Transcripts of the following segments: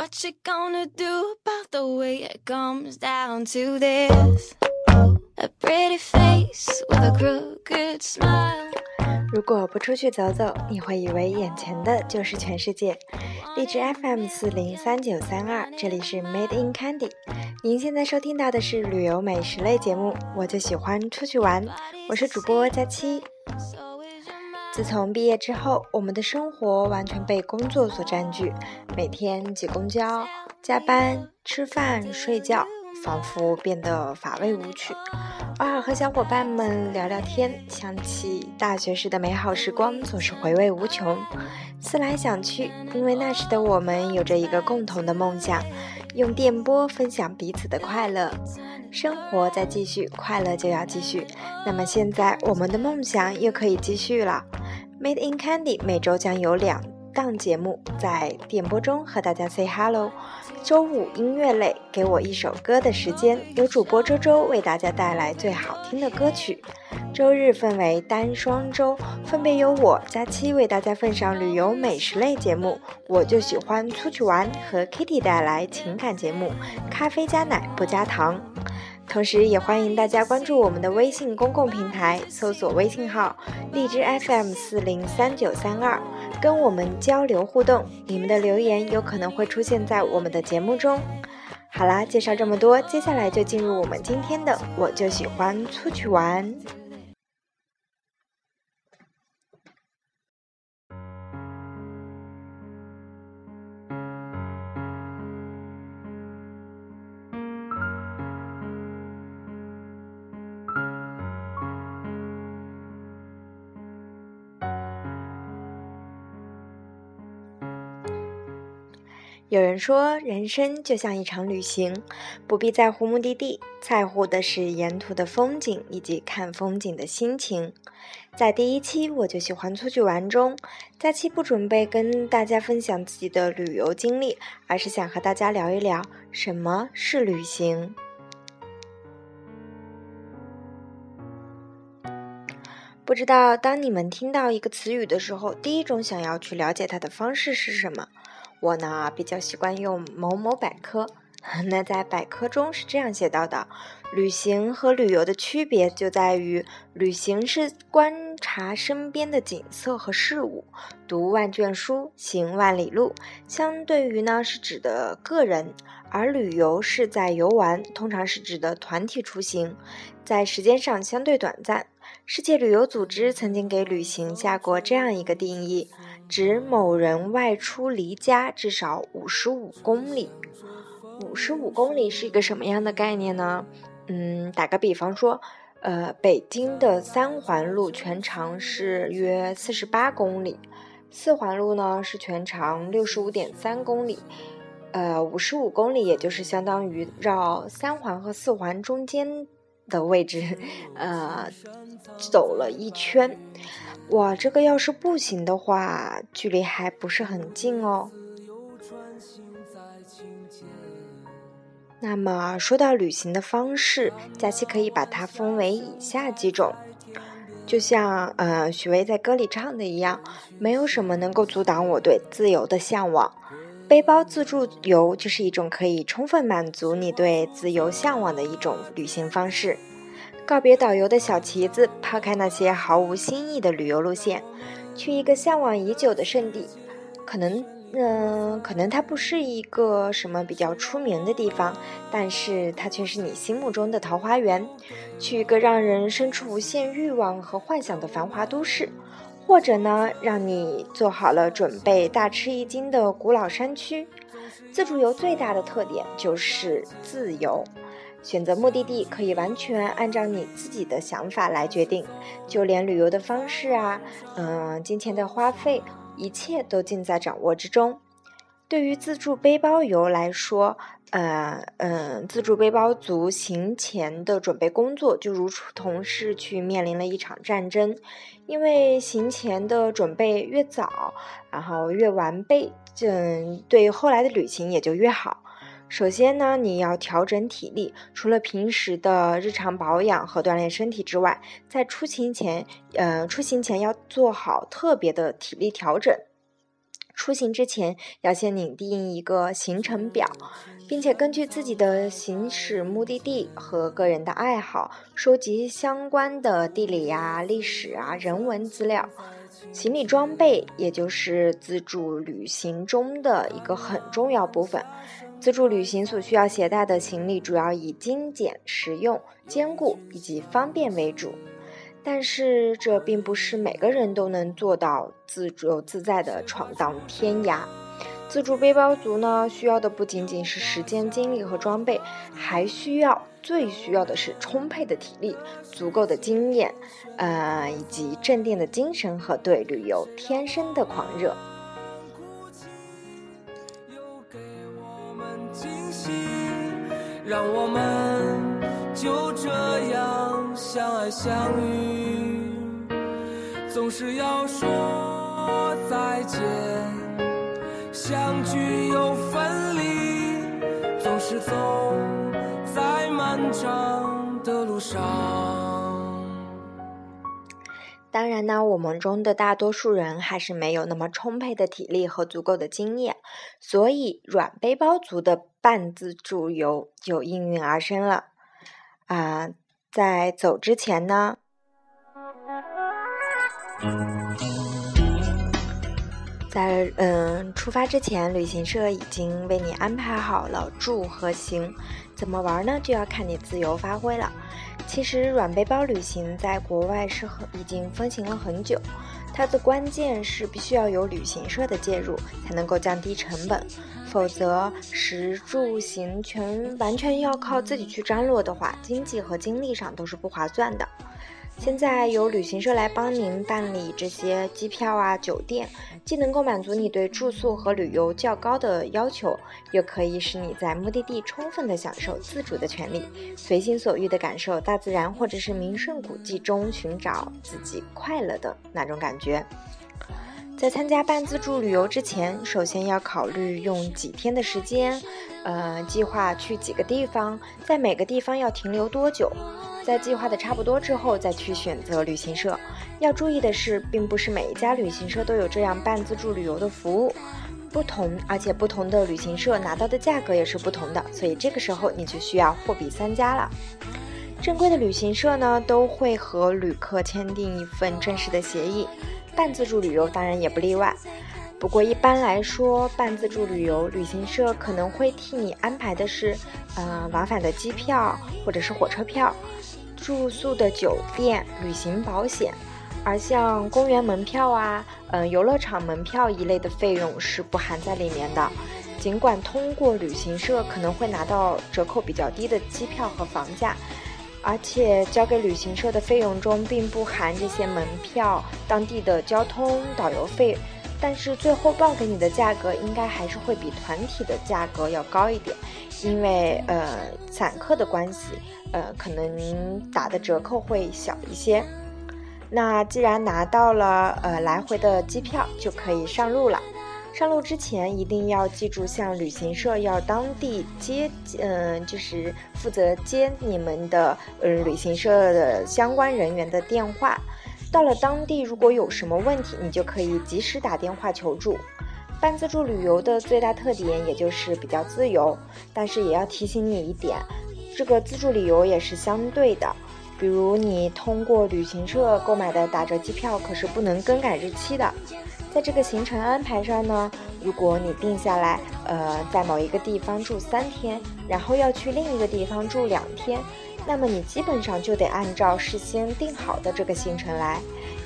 What you gonna do about the way it comes down to this? A pretty face with a crooked smile. 如果不出去走走，你会以为眼前的就是全世界。荔枝 FM 四零三九三二，这里是 Made in Candy。您现在收听到的是旅游美食类节目，我就喜欢出去玩。我是主播佳期。自从毕业之后，我们的生活完全被工作所占据，每天挤公交、加班、吃饭、睡觉。仿佛变得乏味无趣。偶尔和小伙伴们聊聊天，想起大学时的美好时光，总是回味无穷。思来想去，因为那时的我们有着一个共同的梦想，用电波分享彼此的快乐。生活在继续，快乐就要继续。那么现在，我们的梦想又可以继续了。Made in Candy 每周将有两档节目在电波中和大家 say hello。周五音乐类，给我一首歌的时间，由主播周周为大家带来最好听的歌曲。周日分为单双周，分别由我佳期为大家奉上旅游美食类节目，我就喜欢出去玩和 Kitty 带来情感节目，咖啡加奶不加糖。同时，也欢迎大家关注我们的微信公共平台，搜索微信号荔枝 FM 四零三九三二。跟我们交流互动，你们的留言有可能会出现在我们的节目中。好啦，介绍这么多，接下来就进入我们今天的，我就喜欢出去玩。有人说，人生就像一场旅行，不必在乎目的地，在乎的是沿途的风景以及看风景的心情。在第一期我就喜欢出去玩中，假期不准备跟大家分享自己的旅游经历，而是想和大家聊一聊什么是旅行。不知道当你们听到一个词语的时候，第一种想要去了解它的方式是什么？我呢比较习惯用某某百科，那在百科中是这样写到的：旅行和旅游的区别就在于，旅行是观察身边的景色和事物，读万卷书，行万里路，相对于呢是指的个人；而旅游是在游玩，通常是指的团体出行，在时间上相对短暂。世界旅游组织曾经给旅行下过这样一个定义。指某人外出离家至少五十五公里。五十五公里是一个什么样的概念呢？嗯，打个比方说，呃，北京的三环路全长是约四十八公里，四环路呢是全长六十五点三公里，呃，五十五公里也就是相当于绕三环和四环中间的位置，呃，走了一圈。哇，这个要是步行的话，距离还不是很近哦。那么说到旅行的方式，假期可以把它分为以下几种，就像呃许巍在歌里唱的一样，没有什么能够阻挡我对自由的向往。背包自助游就是一种可以充分满足你对自由向往的一种旅行方式。告别导游的小旗子，抛开那些毫无新意的旅游路线，去一个向往已久的圣地。可能，嗯，可能它不是一个什么比较出名的地方，但是它却是你心目中的桃花源。去一个让人生出无限欲望和幻想的繁华都市，或者呢，让你做好了准备大吃一惊的古老山区。自助游最大的特点就是自由。选择目的地可以完全按照你自己的想法来决定，就连旅游的方式啊，嗯，金钱的花费，一切都尽在掌握之中。对于自助背包游来说，呃，嗯，自助背包族行前的准备工作就如同是去面临了一场战争，因为行前的准备越早，然后越完备，嗯，对后来的旅行也就越好。首先呢，你要调整体力，除了平时的日常保养和锻炼身体之外，在出行前，呃，出行前要做好特别的体力调整。出行之前要先拟定一个行程表，并且根据自己的行驶目的地和个人的爱好，收集相关的地理呀、历史啊、人文资料。行李装备也就是自助旅行中的一个很重要部分。自助旅行所需要携带的行李主要以精简、实用、坚固以及方便为主。但是这并不是每个人都能做到自由自在的闯荡天涯。自助背包族呢，需要的不仅仅是时间、精力和装备，还需要最需要的是充沛的体力、足够的经验，呃，以及镇定的精神和对旅游天生的狂热。让我们就这样相爱相遇，总是要说再见，相聚又分离，总是走在漫长的路上。当然呢，我们中的大多数人还是没有那么充沛的体力和足够的经验，所以软背包族的半自助游就应运而生了。啊，在走之前呢，在嗯出发之前，旅行社已经为你安排好了住和行，怎么玩呢？就要看你自由发挥了。其实软背包旅行在国外是很已经风行了很久，它的关键是必须要有旅行社的介入，才能够降低成本，否则食住行全完全要靠自己去张罗的话，经济和精力上都是不划算的。现在由旅行社来帮您办理这些机票啊、酒店，既能够满足你对住宿和旅游较高的要求，又可以使你在目的地充分的享受自主的权利，随心所欲的感受大自然或者是名胜古迹中寻找自己快乐的那种感觉。在参加半自助旅游之前，首先要考虑用几天的时间，呃，计划去几个地方，在每个地方要停留多久。在计划的差不多之后，再去选择旅行社。要注意的是，并不是每一家旅行社都有这样半自助旅游的服务，不同，而且不同的旅行社拿到的价格也是不同的，所以这个时候你就需要货比三家了。正规的旅行社呢，都会和旅客签订一份正式的协议，半自助旅游当然也不例外。不过一般来说，半自助旅游旅行社可能会替你安排的是，呃，往返的机票或者是火车票。住宿的酒店、旅行保险，而像公园门票啊、嗯游乐场门票一类的费用是不含在里面的。尽管通过旅行社可能会拿到折扣比较低的机票和房价，而且交给旅行社的费用中并不含这些门票、当地的交通、导游费，但是最后报给你的价格应该还是会比团体的价格要高一点。因为呃散客的关系，呃可能打的折扣会小一些。那既然拿到了呃来回的机票，就可以上路了。上路之前一定要记住向旅行社要当地接，嗯就是负责接你们的呃旅行社的相关人员的电话。到了当地，如果有什么问题，你就可以及时打电话求助。半自助旅游的最大特点，也就是比较自由，但是也要提醒你一点，这个自助旅游也是相对的。比如你通过旅行社购买的打折机票，可是不能更改日期的。在这个行程安排上呢，如果你定下来，呃，在某一个地方住三天，然后要去另一个地方住两天，那么你基本上就得按照事先定好的这个行程来。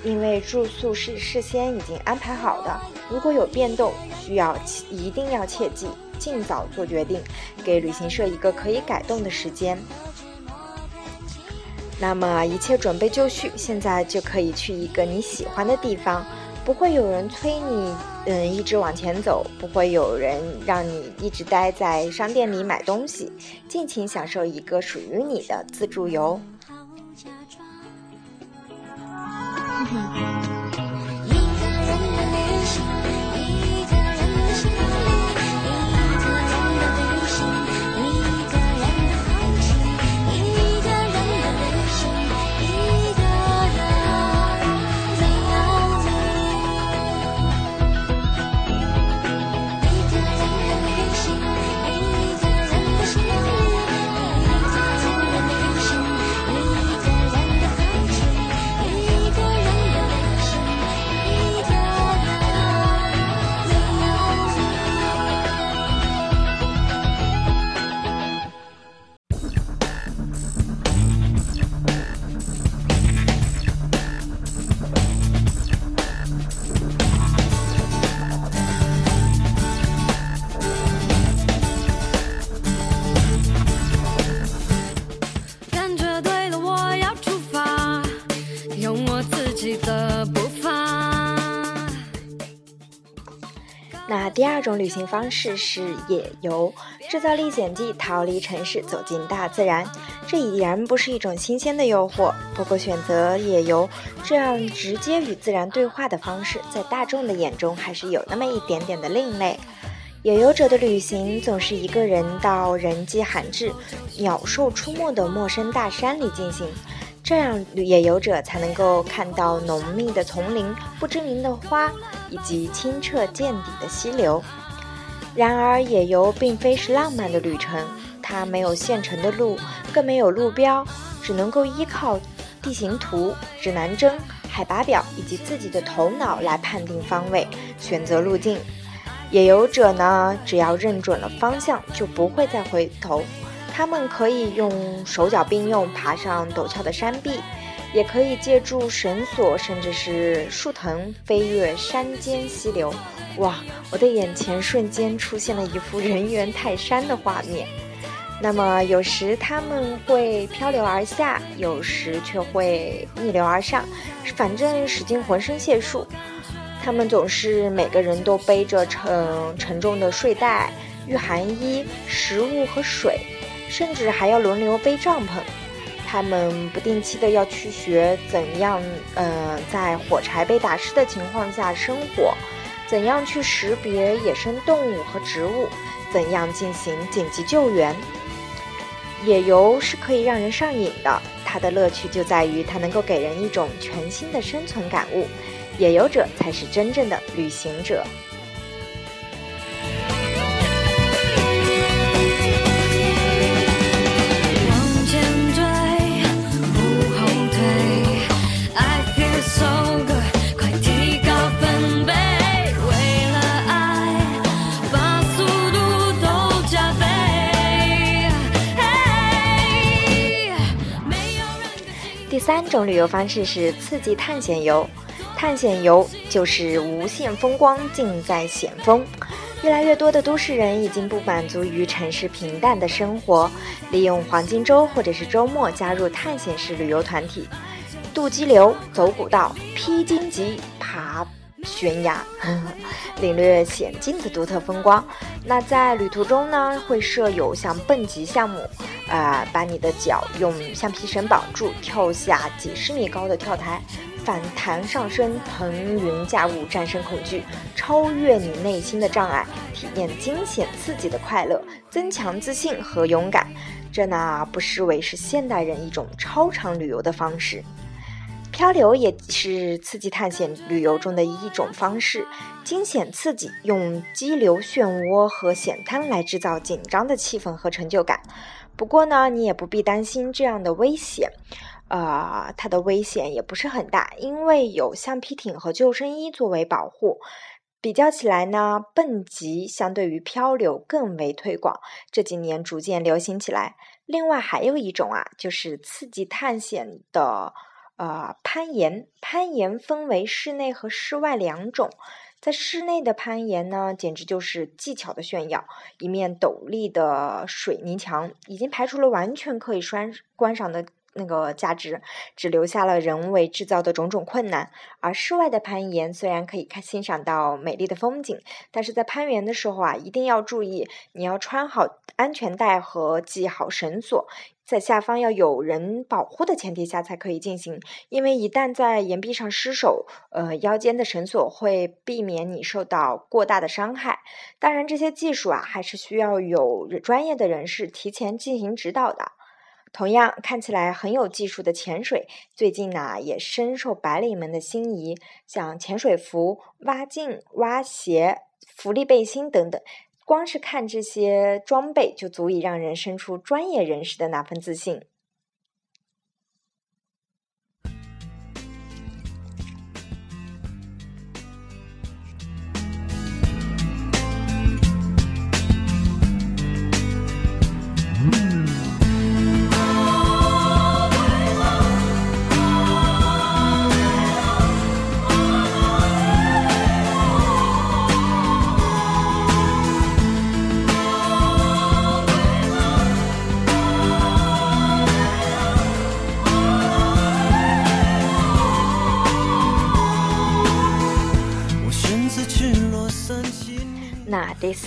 因为住宿是事先已经安排好的，如果有变动，需要一定要切记，尽早做决定，给旅行社一个可以改动的时间。那么一切准备就绪，现在就可以去一个你喜欢的地方，不会有人催你，嗯，一直往前走，不会有人让你一直待在商店里买东西，尽情享受一个属于你的自助游。种旅行方式是野游，制造历险记，逃离城市，走进大自然。这已然不是一种新鲜的诱惑。不过，选择野游这样直接与自然对话的方式，在大众的眼中还是有那么一点点的另类。野游者的旅行总是一个人到人迹罕至、鸟兽出没的陌生大山里进行。这样，野游者才能够看到浓密的丛林、不知名的花以及清澈见底的溪流。然而，野游并非是浪漫的旅程，它没有现成的路，更没有路标，只能够依靠地形图、指南针、海拔表以及自己的头脑来判定方位、选择路径。野游者呢，只要认准了方向，就不会再回头。他们可以用手脚并用爬上陡峭的山壁，也可以借助绳索甚至是树藤飞越山间溪流。哇，我的眼前瞬间出现了一幅人猿泰山的画面。那么有时他们会漂流而下，有时却会逆流而上，反正使尽浑身解数。他们总是每个人都背着沉沉重的睡袋、御寒衣、食物和水。甚至还要轮流背帐篷，他们不定期的要去学怎样，呃，在火柴被打湿的情况下生火，怎样去识别野生动物和植物，怎样进行紧急救援。野游是可以让人上瘾的，它的乐趣就在于它能够给人一种全新的生存感悟。野游者才是真正的旅行者。三种旅游方式是刺激探险游，探险游就是无限风光尽在险峰。越来越多的都市人已经不满足于城市平淡的生活，利用黄金周或者是周末加入探险式旅游团体，渡激流、走古道、披荆棘、爬。悬崖，领略险境的独特风光。那在旅途中呢，会设有像蹦极项目，啊，把你的脚用橡皮绳绑住，跳下几十米高的跳台，反弹上升，腾云驾雾，战胜恐惧，超越你内心的障碍，体验惊险刺激的快乐，增强自信和勇敢。这呢，不失为是现代人一种超长旅游的方式。漂流也是刺激探险旅游中的一种方式，惊险刺激，用激流、漩涡和险滩来制造紧张的气氛和成就感。不过呢，你也不必担心这样的危险，呃，它的危险也不是很大，因为有橡皮艇和救生衣作为保护。比较起来呢，蹦极相对于漂流更为推广，这几年逐渐流行起来。另外还有一种啊，就是刺激探险的。呃，攀岩，攀岩分为室内和室外两种。在室内的攀岩呢，简直就是技巧的炫耀。一面陡立的水泥墙，已经排除了完全可以观观赏的。那个价值只留下了人为制造的种种困难，而室外的攀岩虽然可以看欣赏到美丽的风景，但是在攀岩的时候啊，一定要注意，你要穿好安全带和系好绳索，在下方要有人保护的前提下才可以进行，因为一旦在岩壁上失手，呃，腰间的绳索会避免你受到过大的伤害。当然，这些技术啊，还是需要有专业的人士提前进行指导的。同样看起来很有技术的潜水，最近呢也深受白领们的心仪。像潜水服、蛙镜、蛙鞋、浮力背心等等，光是看这些装备就足以让人生出专业人士的那份自信。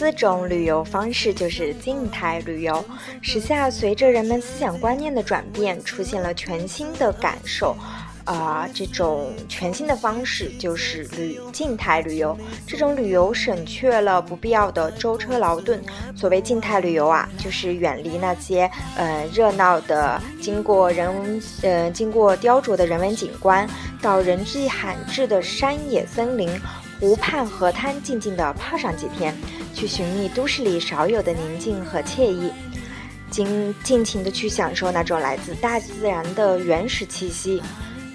四种旅游方式就是静态旅游。时下随着人们思想观念的转变，出现了全新的感受。啊，这种全新的方式就是旅静态旅游。这种旅游省却了不必要的舟车劳顿。所谓静态旅游啊，就是远离那些呃热闹的、经过人呃经过雕琢的人文景观，到人迹罕至的山野森林、湖畔河滩，静静地泡上几天，去寻觅都市里少有的宁静和惬意，尽尽情地去享受那种来自大自然的原始气息。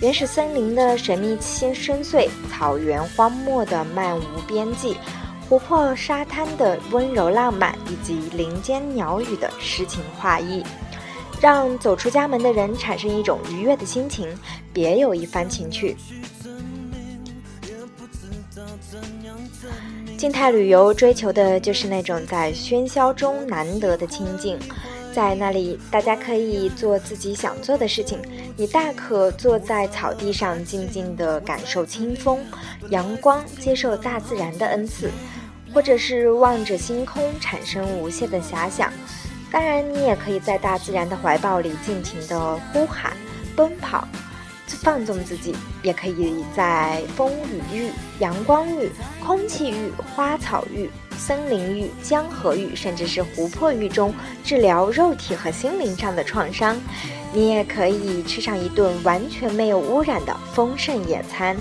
原始森林的神秘深深邃，草原荒漠的漫无边际，湖泊沙滩的温柔浪漫，以及林间鸟语的诗情画意，让走出家门的人产生一种愉悦的心情，别有一番情趣。静态旅游追求的就是那种在喧嚣中难得的清静。在那里，大家可以做自己想做的事情。你大可坐在草地上，静静地感受清风、阳光，接受大自然的恩赐；或者是望着星空，产生无限的遐想。当然，你也可以在大自然的怀抱里尽情地呼喊、奔跑。放纵自己，也可以在风雨浴、阳光浴、空气浴、花草浴、森林浴、江河浴，甚至是湖泊浴中治疗肉体和心灵上的创伤。你也可以吃上一顿完全没有污染的丰盛野餐。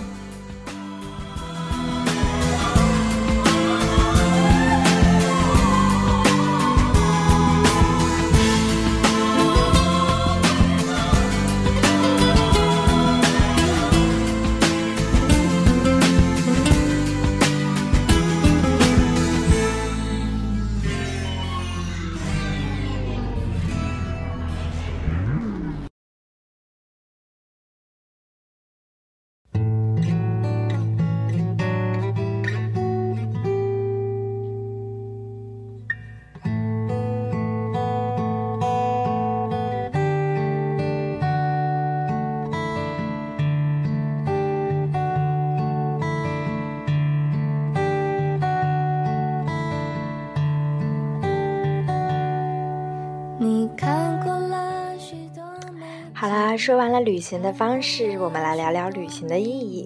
说完了旅行的方式，我们来聊聊旅行的意义。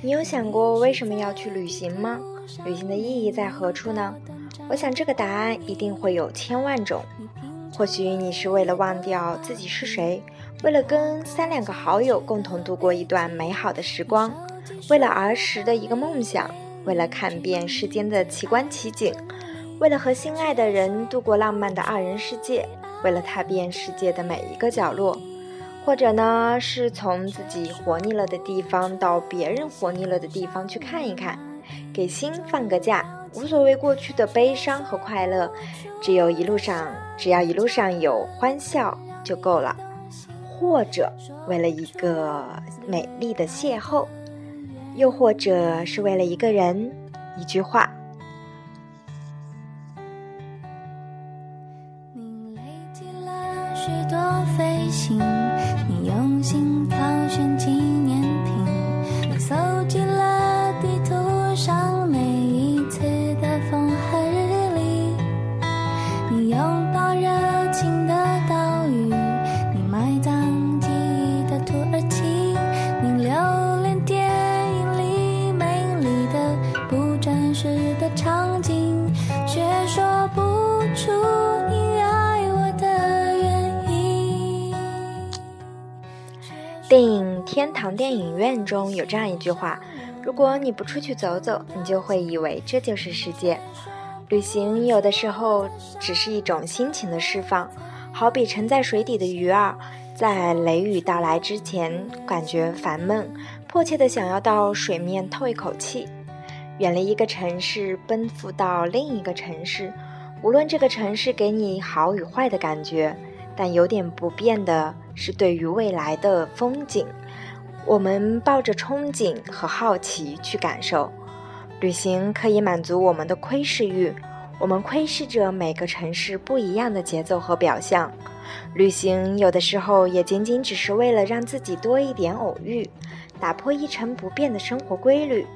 你有想过为什么要去旅行吗？旅行的意义在何处呢？我想这个答案一定会有千万种。或许你是为了忘掉自己是谁，为了跟三两个好友共同度过一段美好的时光，为了儿时的一个梦想，为了看遍世间的奇观奇景，为了和心爱的人度过浪漫的二人世界，为了踏遍世界的每一个角落。或者呢，是从自己活腻了的地方到别人活腻了的地方去看一看，给心放个假，无所谓过去的悲伤和快乐，只有一路上，只要一路上有欢笑就够了。或者为了一个美丽的邂逅，又或者是为了一个人，一句话。你累积了许多飞行。你有。长电影院》中有这样一句话：“如果你不出去走走，你就会以为这就是世界。”旅行有的时候只是一种心情的释放，好比沉在水底的鱼儿，在雷雨到来之前感觉烦闷，迫切的想要到水面透一口气，远离一个城市，奔赴到另一个城市。无论这个城市给你好与坏的感觉。但有点不变的是，对于未来的风景，我们抱着憧憬和好奇去感受。旅行可以满足我们的窥视欲，我们窥视着每个城市不一样的节奏和表象。旅行有的时候也仅仅只是为了让自己多一点偶遇，打破一成不变的生活规律。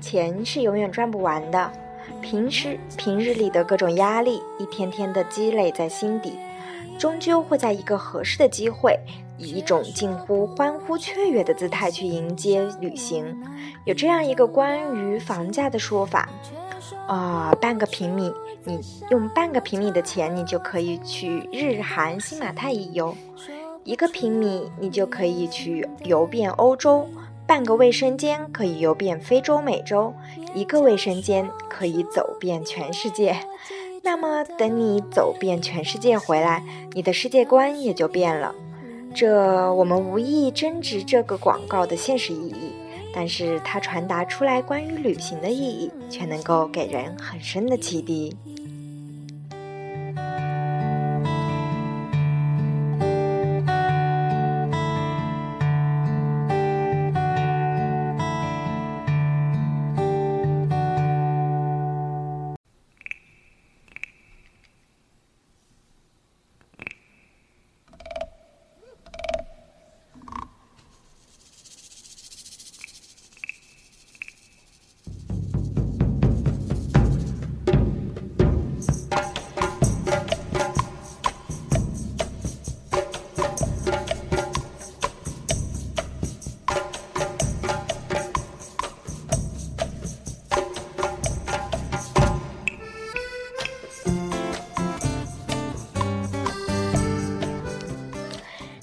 钱是永远赚不完的，平时平日里的各种压力，一天天的积累在心底，终究会在一个合适的机会，以一种近乎欢呼雀跃的姿态去迎接旅行。有这样一个关于房价的说法。啊，半个平米，你用半个平米的钱，你就可以去日韩新马泰一游；一个平米，你就可以去游遍欧洲；半个卫生间可以游遍非洲、美洲；一个卫生间可以走遍全世界。那么，等你走遍全世界回来，你的世界观也就变了。这，我们无意争执这个广告的现实意义。但是它传达出来关于旅行的意义，却能够给人很深的启迪。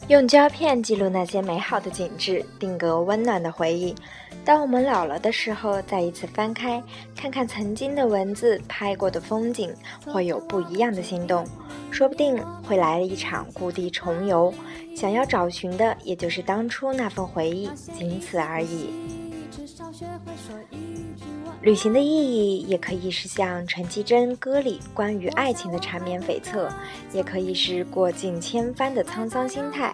用胶片记录那些美好的景致，定格温暖的回忆。当我们老了的时候，再一次翻开，看看曾经的文字、拍过的风景，会有不一样的心动。说不定会来一场故地重游，想要找寻的也就是当初那份回忆，仅此而已。旅行的意义，也可以是像陈绮贞歌里关于爱情的缠绵悱恻，也可以是过尽千帆的沧桑心态。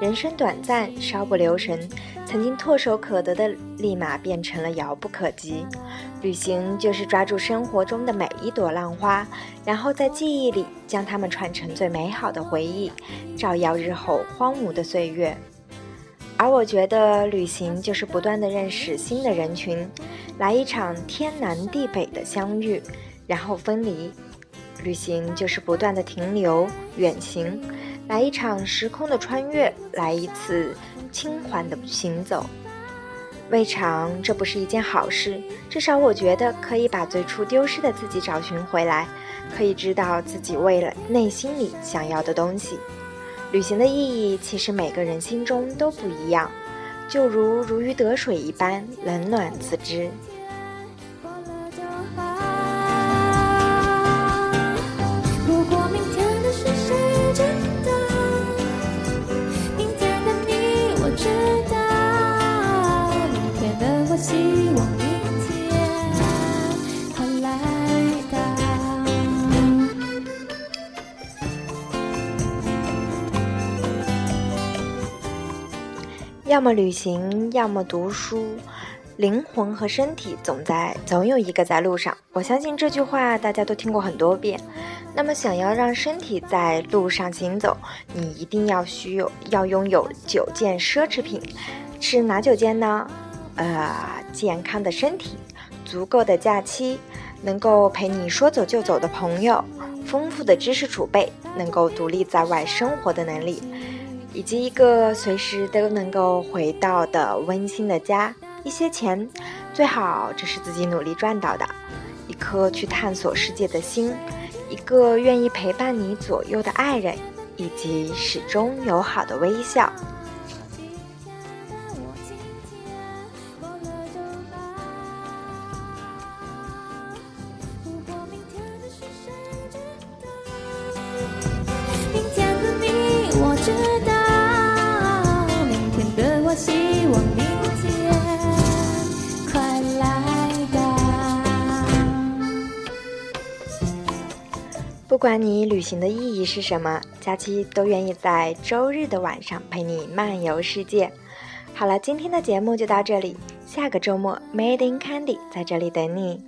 人生短暂，稍不留神，曾经唾手可得的，立马变成了遥不可及。旅行就是抓住生活中的每一朵浪花，然后在记忆里将它们串成最美好的回忆，照耀日后荒芜的岁月。而我觉得，旅行就是不断的认识新的人群。来一场天南地北的相遇，然后分离。旅行就是不断的停留、远行，来一场时空的穿越，来一次轻缓的行走。未尝这不是一件好事？至少我觉得可以把最初丢失的自己找寻回来，可以知道自己为了内心里想要的东西。旅行的意义其实每个人心中都不一样。就如如鱼得水一般，冷暖自知。要么旅行，要么读书。灵魂和身体总在，总有一个在路上。我相信这句话大家都听过很多遍。那么，想要让身体在路上行走，你一定要需有要拥有九件奢侈品，是哪九件呢？呃，健康的身体，足够的假期，能够陪你说走就走的朋友，丰富的知识储备，能够独立在外生活的能力，以及一个随时都能够回到的温馨的家。一些钱，最好这是自己努力赚到的；一颗去探索世界的心，一个愿意陪伴你左右的爱人，以及始终友好的微笑。管你旅行的意义是什么，假期都愿意在周日的晚上陪你漫游世界。好了，今天的节目就到这里，下个周末 Made in Candy 在这里等你。